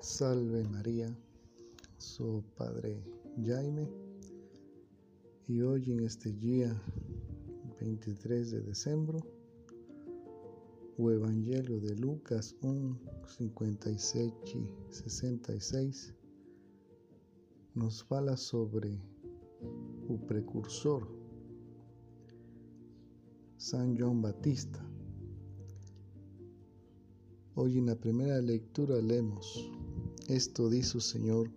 Salve María, su Padre Jaime. Y hoy en este día 23 de diciembre, o Evangelio de Lucas 1, 56 y 66 nos fala sobre o precursor San Juan Batista. Hoy en la primera lectura leemos esto dice el Señor,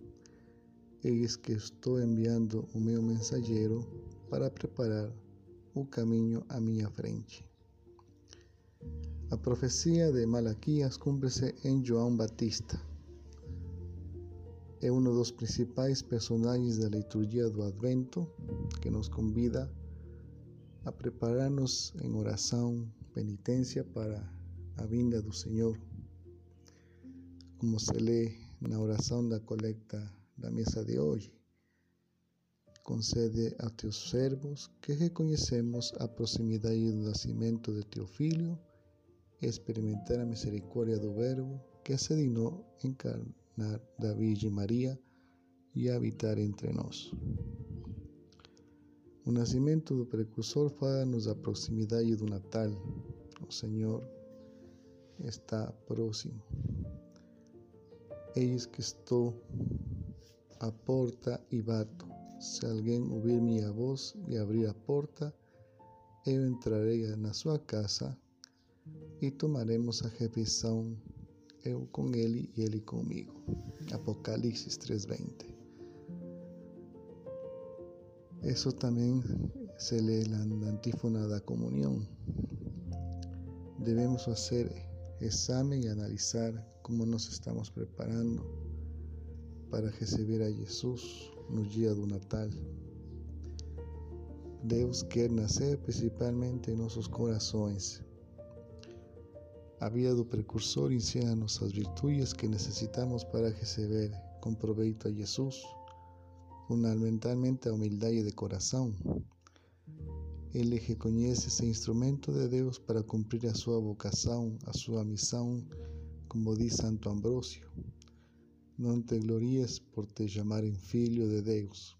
es que estoy enviando un meu mensajero para preparar un camino a mi frente. La profecía de Malaquías cúmplese en João Batista. Es uno de los principales personajes de la liturgia do Advento que nos convida a prepararnos en oración, penitencia para la vinda del Señor. Como se lee na oração da colecta da mesa de hoje. Concede a teus servos que reconhecemos a proximidade do nascimento de teu Filho experimentar a misericórdia do Verbo que se dignou encarnar da Virgem Maria e habitar entre nós. O nascimento do precursor fala-nos da proximidade do Natal. O Senhor está próximo. Eis que estou à porta e bato. Se alguém ouvir minha voz e abrir a porta, eu entrarei na sua casa e tomaremos a refeição, eu com ele e ele comigo. Apocalipse 3:20. Isso também se lê na antífona da comunhão. Devemos fazer exame y analizar cómo nos estamos preparando para recibir a Jesús no día do Natal. Deus quer nascer principalmente em nossos corações. A vida do precursor ensina-nos virtudes que necessitamos para receber com proveito a Jesus, fundamentalmente a humildade de coração, ele reconhece esse instrumento de Deus para cumprir a sua vocação, a sua missão, como diz Santo Ambrósio. Não te glories por te chamarem filho de Deus.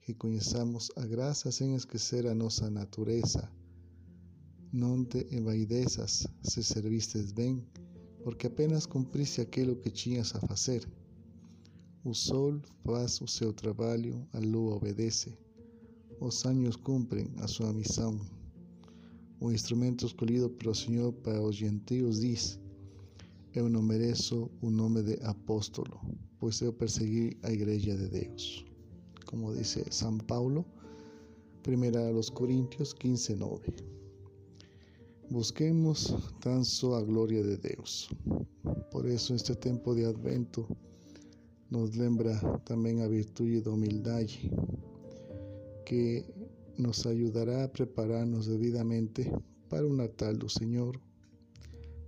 Reconheçamos a graça sem esquecer a nossa natureza. Não te envaideças se servistes bem, porque apenas cumpriste aquilo que tinhas a fazer. O sol faz o seu trabalho, a lua obedece. Os años cumplen a su misión. Un instrumento escolhido pelo Señor para os gentios diz: Eu não mereço o nome de apóstolo, pois eu persegui a igreja de Deus. Como dice San Paulo, 1 a los Corintios 15, 9. Busquemos tan só a glória de Deus. Por isso, este tempo de Advento nos lembra também a virtude da humildade que nos ayudará a prepararnos debidamente para un Natal Señor,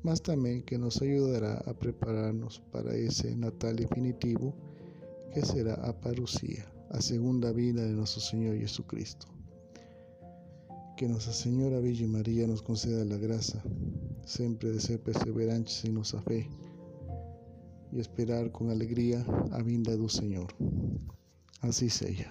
mas también que nos ayudará a prepararnos para ese Natal definitivo que será a parucía, a segunda vida de nuestro Señor Jesucristo. Que Nuestra Señora Virgen María nos conceda la gracia siempre de ser perseverantes en nuestra fe y esperar con alegría a vinda del Señor. Así sea.